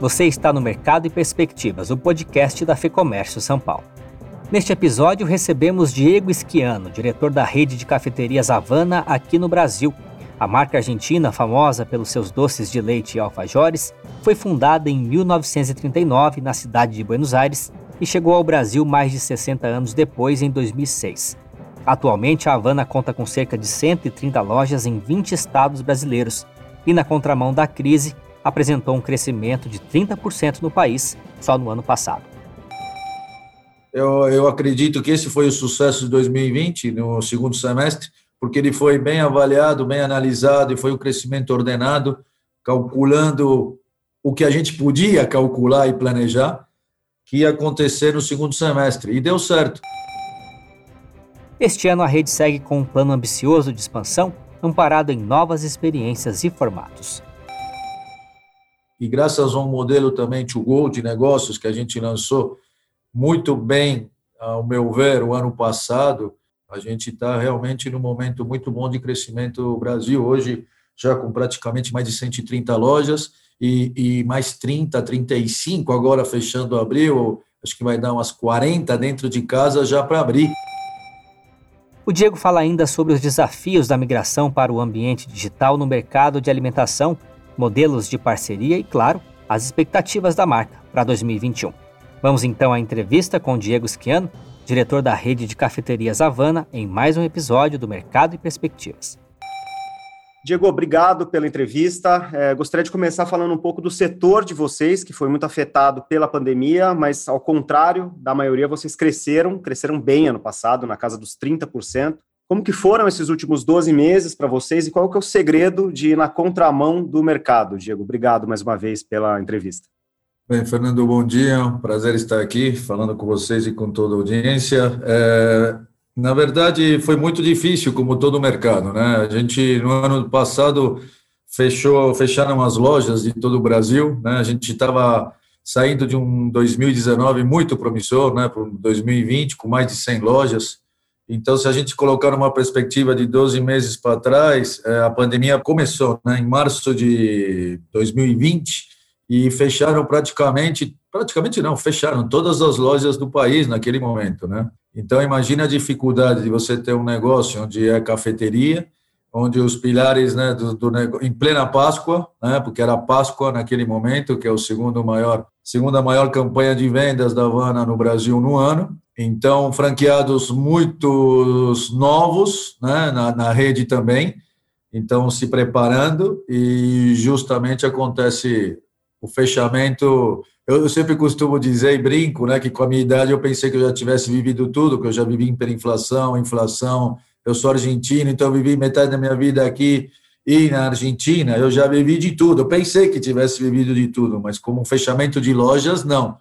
Você está no Mercado e Perspectivas, o podcast da FEComércio São Paulo. Neste episódio, recebemos Diego Esquiano, diretor da rede de cafeterias Havana aqui no Brasil. A marca argentina, famosa pelos seus doces de leite e alfajores, foi fundada em 1939 na cidade de Buenos Aires e chegou ao Brasil mais de 60 anos depois, em 2006. Atualmente, a Havana conta com cerca de 130 lojas em 20 estados brasileiros e, na contramão da crise, apresentou um crescimento de 30% no país só no ano passado. Eu, eu acredito que esse foi o sucesso de 2020, no segundo semestre, porque ele foi bem avaliado, bem analisado e foi um crescimento ordenado, calculando o que a gente podia calcular e planejar que ia acontecer no segundo semestre. E deu certo. Este ano a rede segue com um plano ambicioso de expansão, amparado em novas experiências e formatos. E graças a um modelo também to go de negócios que a gente lançou muito bem, ao meu ver, o ano passado, a gente está realmente num momento muito bom de crescimento no Brasil. Hoje, já com praticamente mais de 130 lojas e, e mais 30, 35 agora fechando abril. Acho que vai dar umas 40 dentro de casa já para abrir. O Diego fala ainda sobre os desafios da migração para o ambiente digital no mercado de alimentação, modelos de parceria e, claro, as expectativas da marca para 2021. Vamos então à entrevista com Diego Schiano, diretor da rede de cafeterias Havana, em mais um episódio do Mercado e Perspectivas. Diego, obrigado pela entrevista. É, gostaria de começar falando um pouco do setor de vocês, que foi muito afetado pela pandemia, mas ao contrário da maioria, vocês cresceram, cresceram bem ano passado, na casa dos 30%. Como que foram esses últimos 12 meses para vocês e qual que é o segredo de ir na contramão do mercado, Diego? Obrigado mais uma vez pela entrevista. Bem, Fernando, bom dia. Um prazer estar aqui falando com vocês e com toda a audiência. É, na verdade, foi muito difícil, como todo o mercado, né? A gente, no ano passado, fechou, fecharam as lojas de todo o Brasil, né? A gente estava saindo de um 2019 muito promissor, né, para 2020, com mais de 100 lojas. Então, se a gente colocar uma perspectiva de 12 meses para trás, é, a pandemia começou né, em março de 2020 e fecharam praticamente, praticamente não, fecharam todas as lojas do país naquele momento, né? Então, imagine a dificuldade de você ter um negócio onde é cafeteria, onde os pilares, né, do, do em plena Páscoa, né, porque era Páscoa naquele momento, que é o segundo maior, segunda maior campanha de vendas da Havana no Brasil no ano. Então, franqueados muitos novos, né, na, na rede também. Então, se preparando e justamente acontece o fechamento. Eu sempre costumo dizer e brinco, né, que com a minha idade eu pensei que eu já tivesse vivido tudo, que eu já vivi hiperinflação, inflação. Eu sou argentino, então eu vivi metade da minha vida aqui e na Argentina. Eu já vivi de tudo. Eu pensei que tivesse vivido de tudo, mas como fechamento de lojas, não.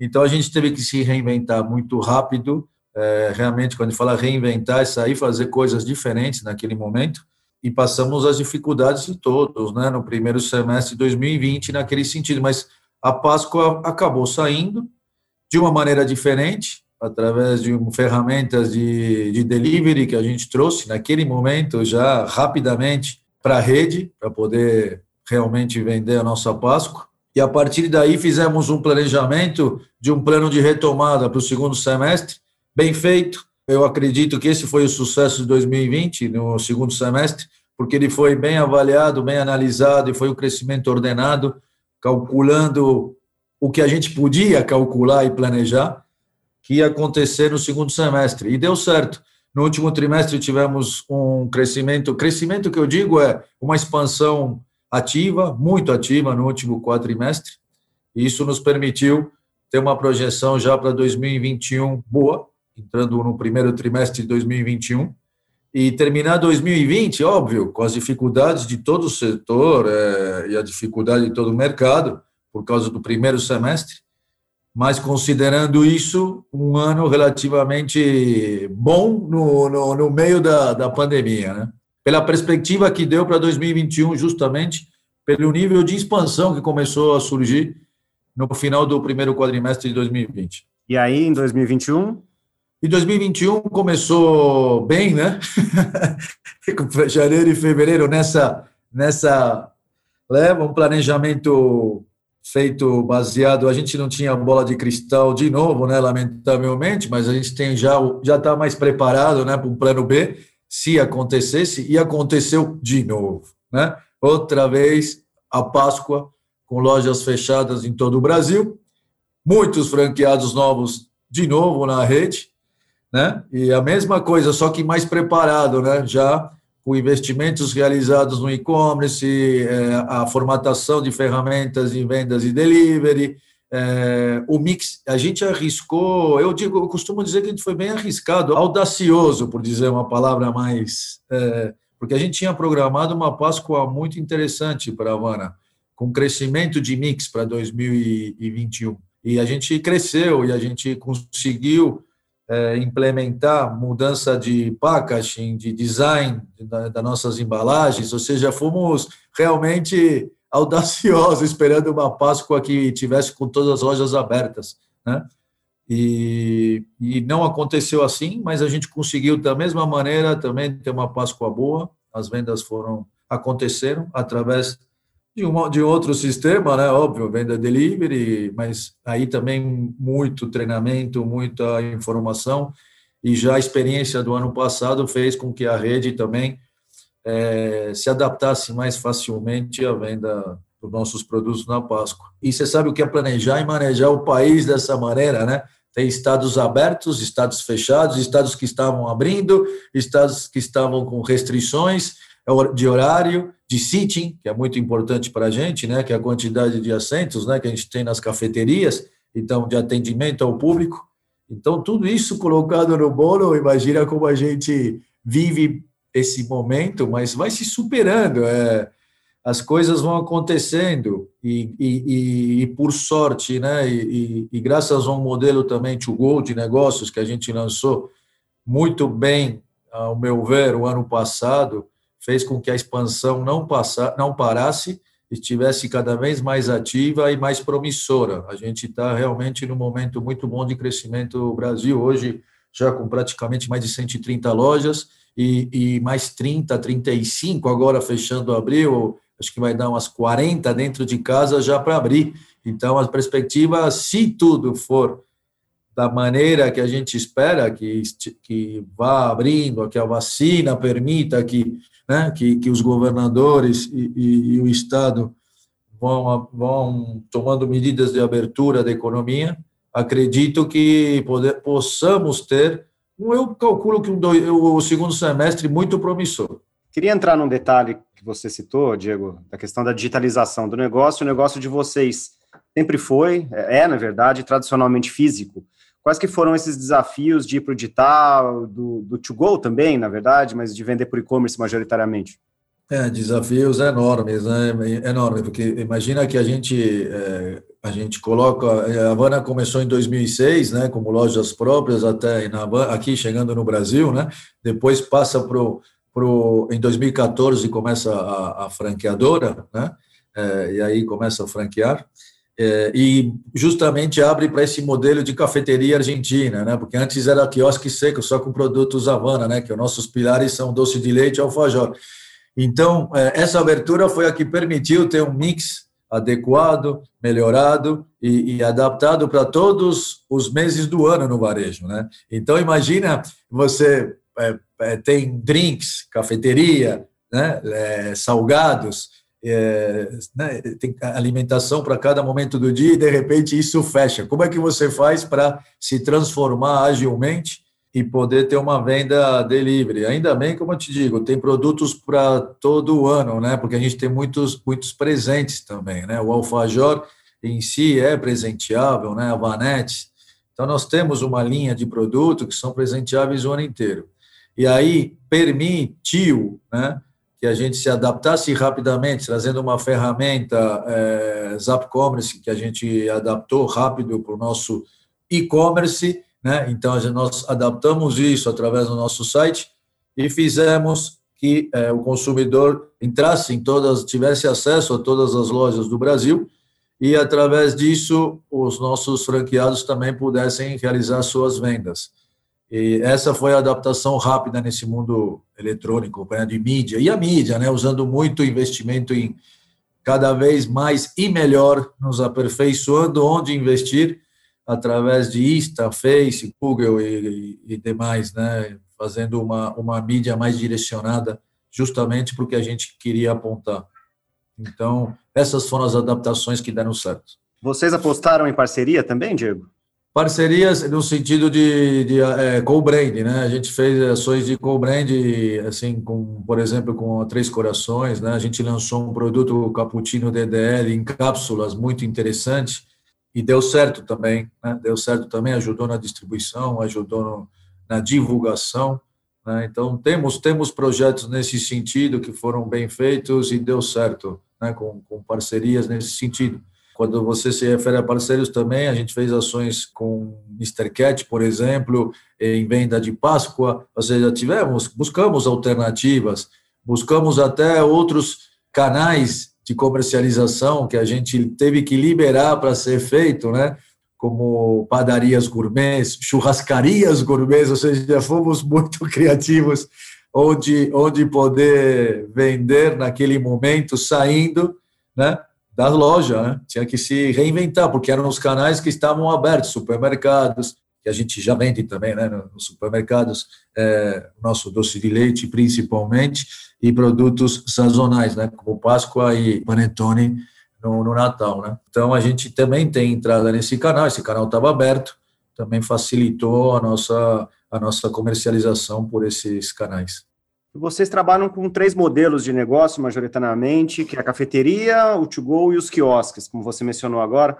Então a gente teve que se reinventar muito rápido. É, realmente, quando fala reinventar, é sair fazer coisas diferentes naquele momento e passamos as dificuldades de todos, né, no primeiro semestre de 2020, naquele sentido, mas a Páscoa acabou saindo de uma maneira diferente, através de ferramentas de, de delivery que a gente trouxe naquele momento já rapidamente para a rede, para poder realmente vender a nossa Páscoa. E a partir daí fizemos um planejamento de um plano de retomada para o segundo semestre, bem feito, eu acredito que esse foi o sucesso de 2020, no segundo semestre, porque ele foi bem avaliado, bem analisado e foi um crescimento ordenado, calculando o que a gente podia calcular e planejar que ia acontecer no segundo semestre. E deu certo. No último trimestre tivemos um crescimento, crescimento que eu digo é uma expansão ativa, muito ativa no último quadrimestre. E isso nos permitiu ter uma projeção já para 2021 boa, entrando no primeiro trimestre de 2021, e terminar 2020, óbvio, com as dificuldades de todo o setor é, e a dificuldade de todo o mercado, por causa do primeiro semestre, mas considerando isso um ano relativamente bom no, no, no meio da, da pandemia, né? Pela perspectiva que deu para 2021, justamente pelo nível de expansão que começou a surgir no final do primeiro quadrimestre de 2020. E aí, em 2021? E 2021 começou bem, né? Janeiro e fevereiro nessa nessa leva um planejamento feito baseado, a gente não tinha bola de cristal de novo, né, lamentavelmente, mas a gente tem já já está mais preparado, né, para um plano B, se acontecesse e aconteceu de novo, né? Outra vez a Páscoa com lojas fechadas em todo o Brasil, muitos franqueados novos de novo na rede, né? E a mesma coisa, só que mais preparado, né? Já com investimentos realizados no e-commerce, é, a formatação de ferramentas de vendas e delivery, é, o mix, a gente arriscou, eu digo, eu costumo dizer que a gente foi bem arriscado, audacioso, por dizer uma palavra mais, é, porque a gente tinha programado uma Páscoa muito interessante para Havana, com crescimento de mix para 2021. E a gente cresceu e a gente conseguiu é, implementar mudança de packaging, de design das nossas embalagens, ou seja, fomos realmente audaciosos, esperando uma Páscoa que tivesse com todas as lojas abertas, né? E, e não aconteceu assim, mas a gente conseguiu da mesma maneira também ter uma Páscoa boa. As vendas foram aconteceram através de, uma, de outro sistema, né? Óbvio, venda delivery, mas aí também muito treinamento, muita informação e já a experiência do ano passado fez com que a rede também é, se adaptasse mais facilmente à venda dos nossos produtos na Páscoa. E você sabe o que é planejar e manejar o país dessa maneira, né? Tem estados abertos, estados fechados, estados que estavam abrindo, estados que estavam com restrições de horário, de seating, que é muito importante para a gente, né, que é a quantidade de assentos né, que a gente tem nas cafeterias, então, de atendimento ao público. Então, tudo isso colocado no bolo, imagina como a gente vive esse momento, mas vai se superando, é, as coisas vão acontecendo, e, e, e, e por sorte, né, e, e, graças a um modelo também to go de negócios que a gente lançou muito bem, ao meu ver, o ano passado, fez com que a expansão não, passa, não parasse, estivesse cada vez mais ativa e mais promissora. A gente está realmente num momento muito bom de crescimento no Brasil, hoje já com praticamente mais de 130 lojas e, e mais 30, 35 agora fechando abril, acho que vai dar umas 40 dentro de casa já para abrir. Então, a perspectiva, se tudo for da maneira que a gente espera, que, que vá abrindo, que a vacina permita que né, que, que os governadores e, e, e o Estado vão, vão tomando medidas de abertura da economia, acredito que poder, possamos ter, eu calculo que um, o segundo semestre muito promissor. Queria entrar num detalhe que você citou, Diego, da questão da digitalização do negócio. O negócio de vocês sempre foi, é, na verdade, tradicionalmente físico. Quais que foram esses desafios de ir para o digital, do, do to-go também, na verdade, mas de vender por e-commerce majoritariamente? É, desafios enormes, né? Enorme, porque imagina que a gente é, a gente coloca a Havana começou em 2006, né, como lojas próprias até na, aqui chegando no Brasil, né? Depois passa pro pro em 2014 começa a, a franqueadora, né? É, e aí começa a franquear. É, e justamente abre para esse modelo de cafeteria argentina, né? Porque antes era quiosque seco, só com produtos Havana, né? Que os nossos pilares são doce de leite e alfajor. Então, é, essa abertura foi a que permitiu ter um mix adequado, melhorado e, e adaptado para todos os meses do ano no varejo, né? Então, imagina você é, é tem drinks, cafeteria, né? É, salgados, é, né, tem alimentação para cada momento do dia e de repente isso fecha. Como é que você faz para se transformar agilmente e poder ter uma venda delivery? Ainda bem, como eu te digo, tem produtos para todo ano, né? Porque a gente tem muitos, muitos presentes também, né? O alfajor em si é presenteável, né? A vanette. Então nós temos uma linha de produto que são presenteáveis o ano inteiro. E aí permitiu, né? que a gente se adaptasse rapidamente, trazendo uma ferramenta é, Zap Commerce, que a gente adaptou rápido para o nosso e-commerce, né? Então, nós adaptamos isso através do nosso site e fizemos que é, o consumidor entrasse em todas, tivesse acesso a todas as lojas do Brasil e, através disso, os nossos franqueados também pudessem realizar suas vendas. E essa foi a adaptação rápida nesse mundo eletrônico, né, de mídia. E a mídia, né, usando muito investimento em, cada vez mais e melhor, nos aperfeiçoando onde investir, através de Insta, Face, Google e, e, e demais, né? fazendo uma, uma mídia mais direcionada justamente para o que a gente queria apontar. Então, essas foram as adaptaçes que deram certo. Vocês apostaram em parceria também, Diego? Parcerias no sentido de, de é, co-brand, né? A gente fez ações de co-brand, assim, com, por exemplo, com a Três Corações, né? A gente lançou um produto Cappuccino DDL em cápsulas muito interessante e deu certo também, né? Deu certo também, ajudou na distribuição, ajudou no, na divulgação. Né? Então, temos, temos projetos nesse sentido que foram bem feitos e deu certo, né? com, com parcerias nesse sentido. Quando você se refere a parceiros também, a gente fez ações com Mr. Cat, por exemplo, em venda de Páscoa, ou seja, tivemos, buscamos alternativas, buscamos até outros canais de comercialização que a gente teve que liberar para ser feito, né? como padarias gourmets, churrascarias gourmets, ou seja, fomos muito criativos onde, onde poder vender naquele momento, saindo né, da loja. Né? Tinha que se reinventar, porque eram os canais que estavam abertos, supermercados, que a gente já vende também né, nos supermercados, é, nosso doce de leite principalmente, e produtos sazonais, né, como Páscoa e Panetone, no, no Natal, né? Então a gente também tem entrada nesse canal, esse canal estava aberto, também facilitou a nossa a nossa comercialização por esses canais. Vocês trabalham com três modelos de negócio, majoritariamente, que é a cafeteria, o to-go e os quiosques, como você mencionou agora.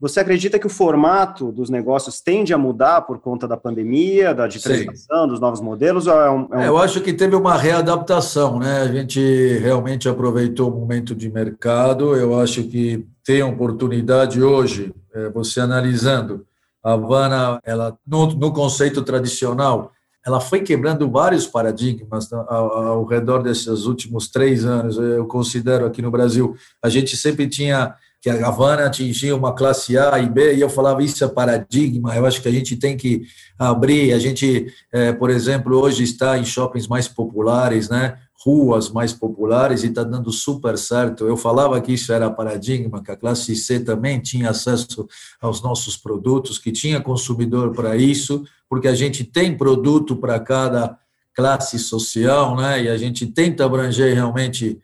Você acredita que o formato dos negócios tende a mudar por conta da pandemia, da digitalização, Sim. dos novos modelos? É um, é um... Eu acho que teve uma readaptação, né? A gente realmente aproveitou o momento de mercado. Eu acho que tem oportunidade hoje, é, você analisando, a Havana, ela, no, no conceito tradicional, ela foi quebrando vários paradigmas ao, ao redor desses últimos três anos. Eu considero aqui no Brasil, a gente sempre tinha que a Havana atingia uma classe A e B, e eu falava, isso é paradigma, eu acho que a gente tem que abrir, a gente, é, por exemplo, hoje está em shoppings mais populares, né, ruas mais populares, e está dando super certo, eu falava que isso era paradigma, que a classe C também tinha acesso aos nossos produtos, que tinha consumidor para isso, porque a gente tem produto para cada classe social, né, e a gente tenta abranger realmente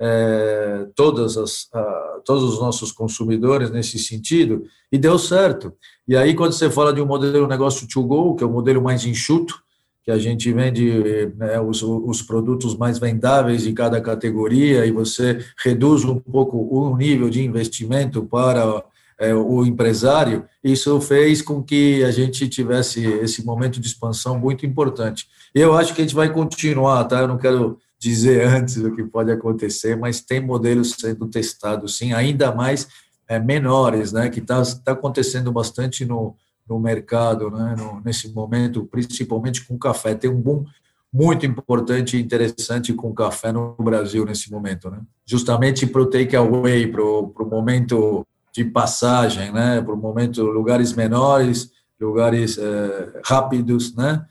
é, todas as, a, todos os nossos consumidores nesse sentido, e deu certo. E aí, quando você fala de um modelo negócio to go, que é o modelo mais enxuto, que a gente vende né, os, os produtos mais vendáveis de cada categoria, e você reduz um pouco o nível de investimento para é, o empresário, isso fez com que a gente tivesse esse momento de expansão muito importante. Eu acho que a gente vai continuar, tá? Eu não quero dizer antes o que pode acontecer, mas tem modelos sendo testados, sim, ainda mais é, menores, né, que está tá acontecendo bastante no, no mercado, né, no, nesse momento, principalmente com café. Tem um boom muito importante e interessante com café no Brasil nesse momento, né? Justamente para o takeaway, para o momento de passagem, né? Para o momento lugares menores, lugares é, rápidos, né?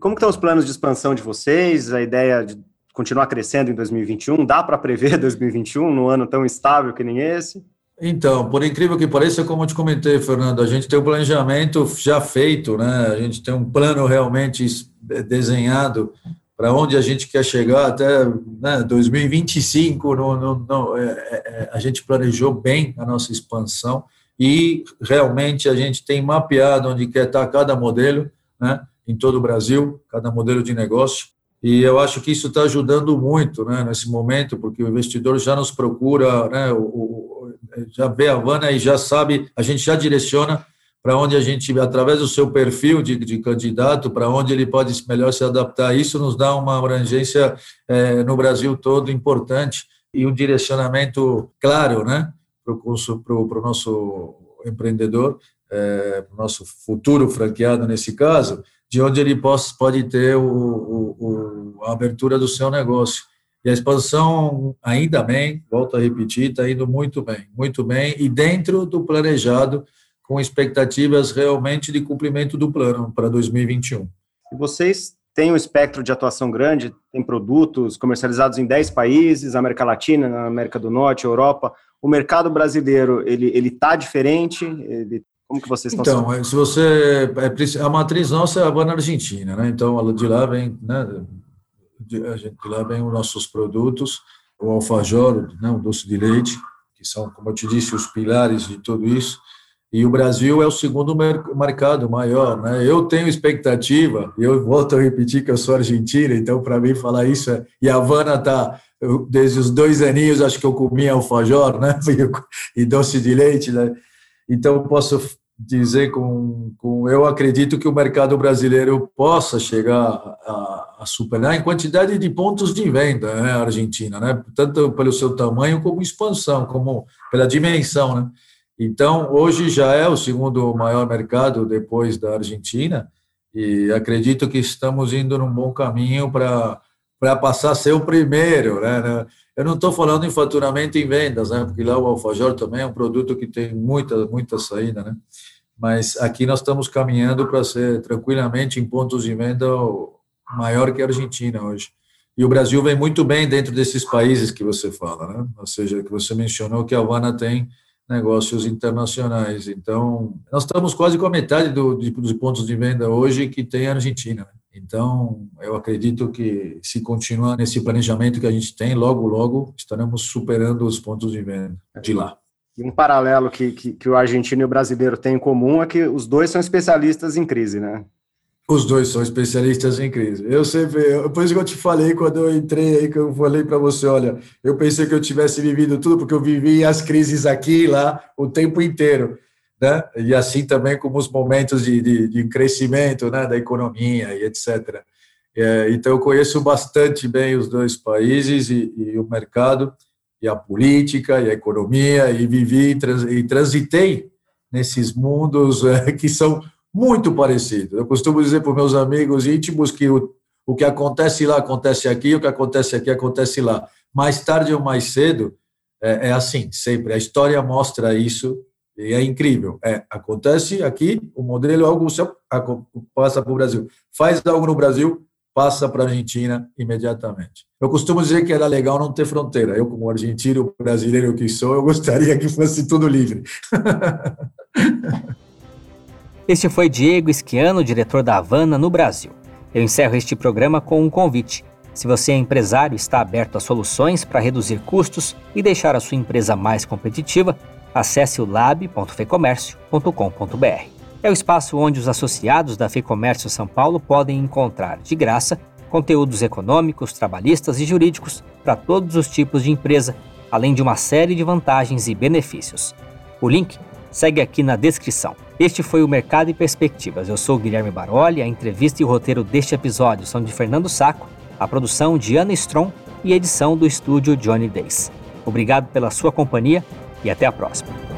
Como estão os planos de expansão de vocês? A ideia de continuar crescendo em 2021? Dá para prever 2021 num ano tão estável que nem esse? Então, por incrível que pareça, como eu te comentei, Fernando, a gente tem um planejamento já feito, né? A gente tem um plano realmente desenhado para onde a gente quer chegar até né, 2025. No, no, no é, é, a gente planejou bem a nossa expansão e realmente a gente tem mapeado onde quer estar cada modelo, né? Em todo o Brasil, cada modelo de negócio. E eu acho que isso está ajudando muito né, nesse momento, porque o investidor já nos procura, né, o, o, já vê a Havana e já sabe, a gente já direciona para onde a gente, através do seu perfil de, de candidato, para onde ele pode melhor se adaptar. Isso nos dá uma abrangência é, no Brasil todo importante e um direcionamento claro né, para o nosso empreendedor, é, para o nosso futuro franqueado nesse caso, de onde ele possa, pode ter o, o, o, a abertura do seu negócio. E a expansão, ainda bem, volto a repetir, está indo muito bem, muito bem, e dentro do planejado, com expectativas realmente de cumprimento do plano para 2021. E vocês têm um espectro de atuação grande, tem produtos comercializados em 10 países, América Latina, na América do Norte, Europa. O mercado brasileiro, ele está diferente? Ele, como que vocês estão Então, sendo? se você é, a matriz nossa é a na Argentina, né? Então de lá vem, né? De, de lá vem os nossos produtos, o alfajor, né? O doce de leite, que são, como eu te disse, os pilares de tudo isso e o Brasil é o segundo mercado maior, né? Eu tenho expectativa, eu volto a repetir que eu sou argentino, então para mim falar isso é, e a Havana tá desde os dois aninhos acho que eu comia alfajor, né? E doce de leite, né? Então posso dizer com, com eu acredito que o mercado brasileiro possa chegar a, a superar em quantidade de pontos de venda, né? A Argentina, né? Tanto pelo seu tamanho como expansão, como pela dimensão, né? Então, hoje já é o segundo maior mercado depois da Argentina e acredito que estamos indo num bom caminho para para passar a ser o primeiro, né? Eu não estou falando em faturamento em vendas, né? Porque lá o alfajor também é um produto que tem muita muita saída, né? Mas aqui nós estamos caminhando para ser tranquilamente em pontos de venda maior que a Argentina hoje. E o Brasil vem muito bem dentro desses países que você fala, né? Ou seja, que você mencionou que a Havana tem negócios internacionais. Então, nós estamos quase com a metade do, dos pontos de venda hoje que tem a Argentina. Né? Então, eu acredito que se continuar nesse planejamento que a gente tem, logo, logo estaremos superando os pontos de venda de lá. E um paralelo que, que, que o argentino e o brasileiro têm em comum é que os dois são especialistas em crise, né? Os dois são especialistas em crise. Eu sempre, isso que eu te falei quando eu entrei aí, que eu falei para você, olha, eu pensei que eu tivesse vivido tudo, porque eu vivi as crises aqui e lá o tempo inteiro, né? E assim também como os momentos de, de, de crescimento, né, da economia e etc. É, então eu conheço bastante bem os dois países e, e, o mercado e a política e a economia e vivi e transitei nesses mundos é, que são muito parecido. Eu costumo dizer para os meus amigos íntimos que o, o que acontece lá acontece aqui, o que acontece aqui acontece lá. Mais tarde ou mais cedo, é, é assim, sempre. A história mostra isso e é incrível. É, acontece aqui, o modelo é algo passa para o Brasil. Faz algo no Brasil, passa para a Argentina imediatamente. Eu costumo dizer que era legal não ter fronteira. Eu, como argentino brasileiro que sou, eu gostaria que fosse tudo livre. Este foi Diego Esquiano, diretor da Havana no Brasil. Eu encerro este programa com um convite. Se você é empresário e está aberto a soluções para reduzir custos e deixar a sua empresa mais competitiva, acesse o lab.fecomércio.com.br. É o espaço onde os associados da Fecomércio São Paulo podem encontrar, de graça, conteúdos econômicos, trabalhistas e jurídicos para todos os tipos de empresa, além de uma série de vantagens e benefícios. O link segue aqui na descrição. Este foi o Mercado e Perspectivas. Eu sou Guilherme Baroli, a entrevista e o roteiro deste episódio são de Fernando Saco, a produção de Ana Strom e edição do estúdio Johnny Days. Obrigado pela sua companhia e até a próxima.